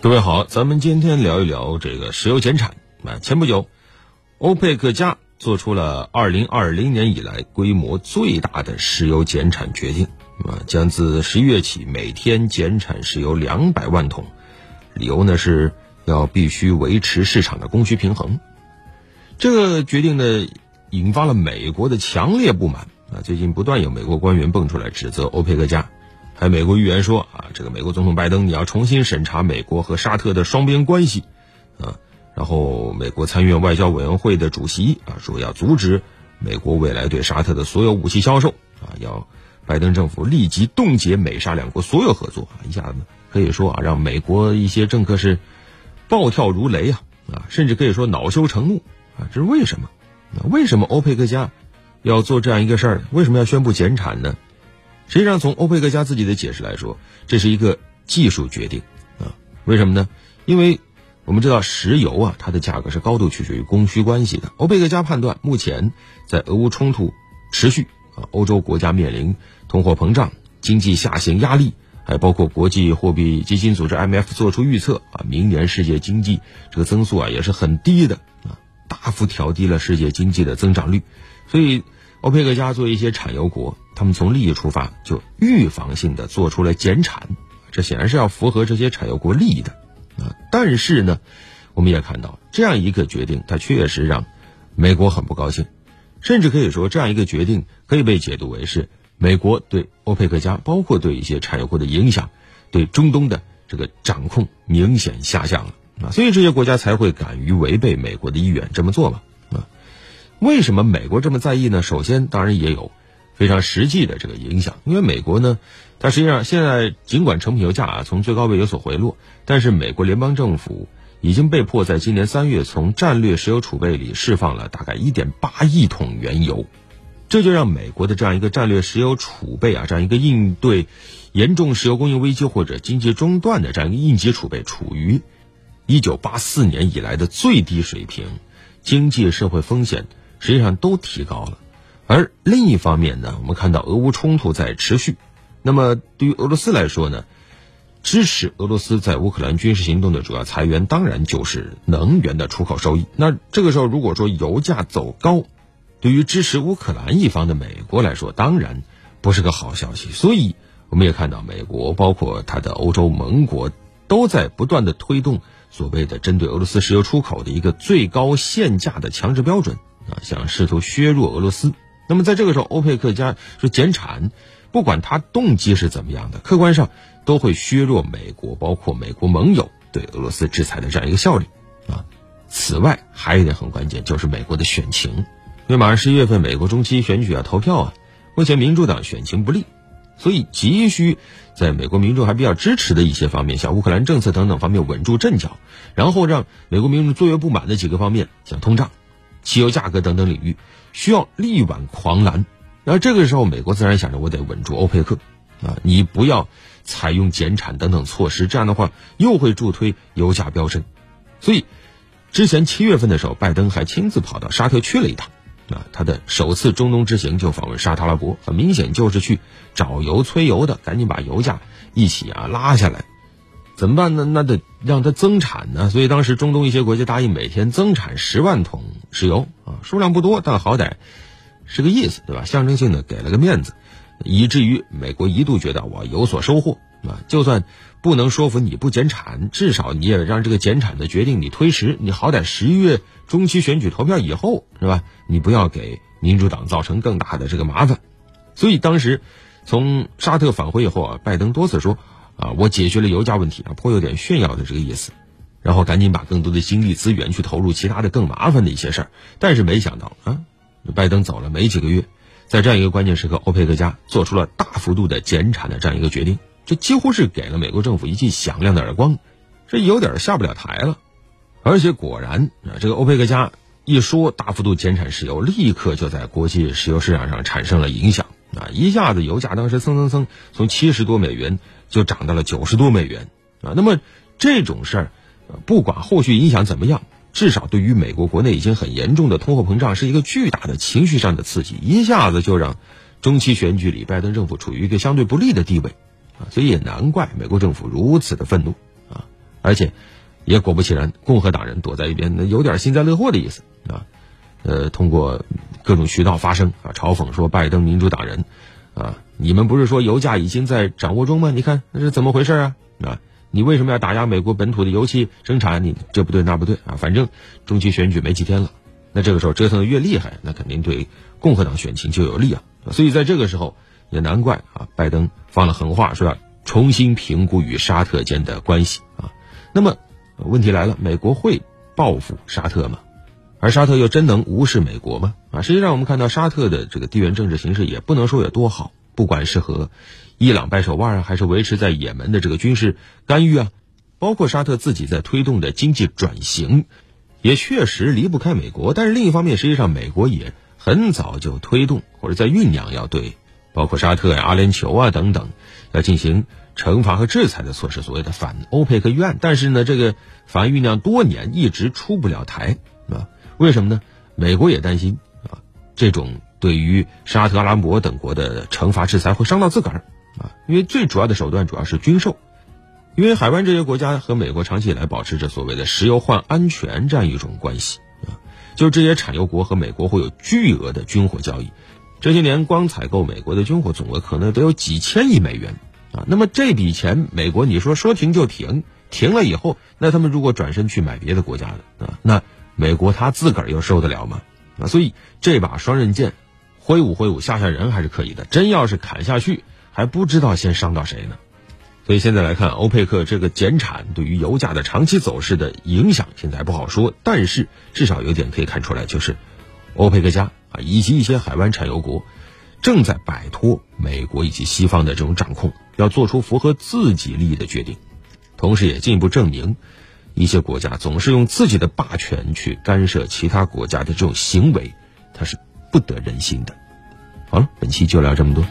各位好，咱们今天聊一聊这个石油减产。啊，前不久，欧佩克加做出了二零二零年以来规模最大的石油减产决定，啊，将自十一月起每天减产石油两百万桶。理由呢是要必须维持市场的供需平衡。这个决定呢，引发了美国的强烈不满。啊，最近不断有美国官员蹦出来指责欧佩克加。还美国议员说啊，这个美国总统拜登你要重新审查美国和沙特的双边关系，啊，然后美国参议院外交委员会的主席啊说要阻止美国未来对沙特的所有武器销售，啊，要拜登政府立即冻结美沙两国所有合作，一下子可以说啊让美国一些政客是暴跳如雷啊，啊，甚至可以说恼羞成怒啊，这是为什么？为什么欧佩克加要做这样一个事儿？为什么要宣布减产呢？实际上，从欧佩克家自己的解释来说，这是一个技术决定啊。为什么呢？因为我们知道石油啊，它的价格是高度取决于供需关系的。欧佩克家判断，目前在俄乌冲突持续啊，欧洲国家面临通货膨胀、经济下行压力，还包括国际货币基金组织 IMF 做出预测啊，明年世界经济这个增速啊也是很低的啊，大幅调低了世界经济的增长率，所以。欧佩克家作为一些产油国，他们从利益出发，就预防性的做出了减产，这显然是要符合这些产油国利益的啊。但是呢，我们也看到这样一个决定，它确实让美国很不高兴，甚至可以说这样一个决定可以被解读为是美国对欧佩克家，包括对一些产油国的影响，对中东的这个掌控明显下降了啊。所以这些国家才会敢于违背美国的意愿这么做嘛。为什么美国这么在意呢？首先，当然也有非常实际的这个影响，因为美国呢，它实际上现在尽管成品油价啊从最高位有所回落，但是美国联邦政府已经被迫在今年三月从战略石油储备里释放了大概一点八亿桶原油，这就让美国的这样一个战略石油储备啊，这样一个应对严重石油供应危机或者经济中断的这样一个应急储备，处于一九八四年以来的最低水平，经济社会风险。实际上都提高了，而另一方面呢，我们看到俄乌冲突在持续。那么对于俄罗斯来说呢，支持俄罗斯在乌克兰军事行动的主要财源当然就是能源的出口收益。那这个时候如果说油价走高，对于支持乌克兰一方的美国来说，当然不是个好消息。所以我们也看到，美国包括它的欧洲盟国都在不断的推动所谓的针对俄罗斯石油出口的一个最高限价的强制标准。啊，想试图削弱俄罗斯。那么在这个时候，欧佩克加说减产，不管他动机是怎么样的，客观上都会削弱美国，包括美国盟友对俄罗斯制裁的这样一个效率。啊，此外还有一点很关键，就是美国的选情，因为马上十一月份美国中期选举要投票啊，目前民主党选情不利，所以急需在美国民众还比较支持的一些方面，像乌克兰政策等等方面稳住阵脚，然后让美国民众最为不满的几个方面，像通胀。汽油价格等等领域需要力挽狂澜，而这个时候，美国自然想着我得稳住欧佩克，啊，你不要采用减产等等措施，这样的话又会助推油价飙升。所以，之前七月份的时候，拜登还亲自跑到沙特去了一趟，啊，他的首次中东之行就访问沙特阿拉伯，很明显就是去找油催油的，赶紧把油价一起啊拉下来。怎么办呢？那得让它增产呢。所以当时中东一些国家答应每天增产十万桶石油啊，数量不多，但好歹是个意思，对吧？象征性的给了个面子，以至于美国一度觉得我有所收获啊。就算不能说服你不减产，至少你也让这个减产的决定你推迟，你好歹十一月中期选举投票以后，是吧？你不要给民主党造成更大的这个麻烦。所以当时从沙特返回以后啊，拜登多次说。啊，我解决了油价问题啊，颇有点炫耀的这个意思，然后赶紧把更多的精力资源去投入其他的更麻烦的一些事儿。但是没想到啊，拜登走了没几个月，在这样一个关键时刻，欧佩克家做出了大幅度的减产的这样一个决定，这几乎是给了美国政府一记响亮的耳光，这有点下不了台了。而且果然啊，这个欧佩克家一说大幅度减产石油，立刻就在国际石油市场上产生了影响啊，一下子油价当时蹭蹭蹭从七十多美元。就涨到了九十多美元啊！那么这种事儿，不管后续影响怎么样，至少对于美国国内已经很严重的通货膨胀是一个巨大的情绪上的刺激，一下子就让中期选举里拜登政府处于一个相对不利的地位啊！所以也难怪美国政府如此的愤怒啊！而且也果不其然，共和党人躲在一边，那有点幸灾乐祸的意思啊。呃，通过各种渠道发声啊，嘲讽说拜登民主党人啊，你们不是说油价已经在掌握中吗？你看那是怎么回事啊？啊，你为什么要打压美国本土的油气生产？你这不对那不对啊！反正中期选举没几天了，那这个时候折腾的越厉害，那肯定对共和党选情就有利啊。所以在这个时候，也难怪啊，拜登放了狠话，说要重新评估与沙特间的关系啊。那么问题来了，美国会报复沙特吗？而沙特又真能无视美国吗？啊，实际上我们看到沙特的这个地缘政治形势也不能说有多好，不管是和伊朗掰手腕啊，还是维持在也门的这个军事干预啊，包括沙特自己在推动的经济转型，也确实离不开美国。但是另一方面，实际上美国也很早就推动或者在酝酿要对包括沙特呀、阿联酋啊等等要进行惩罚和制裁的措施，所谓的反欧佩克预案。但是呢，这个反案酝酿多年，一直出不了台啊。为什么呢？美国也担心啊，这种对于沙特、阿拉伯等国的惩罚制裁会伤到自个儿啊，因为最主要的手段主要是军售，因为海湾这些国家和美国长期以来保持着所谓的石油换安全这样一种关系啊，就这些产油国和美国会有巨额的军火交易，这些年光采购美国的军火总额可能得有几千亿美元啊，那么这笔钱美国你说说停就停，停了以后，那他们如果转身去买别的国家的啊，那。美国他自个儿又受得了吗？啊，所以这把双刃剑，挥舞挥舞吓吓人还是可以的。真要是砍下去，还不知道先伤到谁呢。所以现在来看，欧佩克这个减产对于油价的长期走势的影响，现在还不好说。但是至少有点可以看出来，就是欧佩克家啊，以及一些海湾产油国，正在摆脱美国以及西方的这种掌控，要做出符合自己利益的决定，同时也进一步证明。一些国家总是用自己的霸权去干涉其他国家的这种行为，它是不得人心的。好了，本期就聊这么多。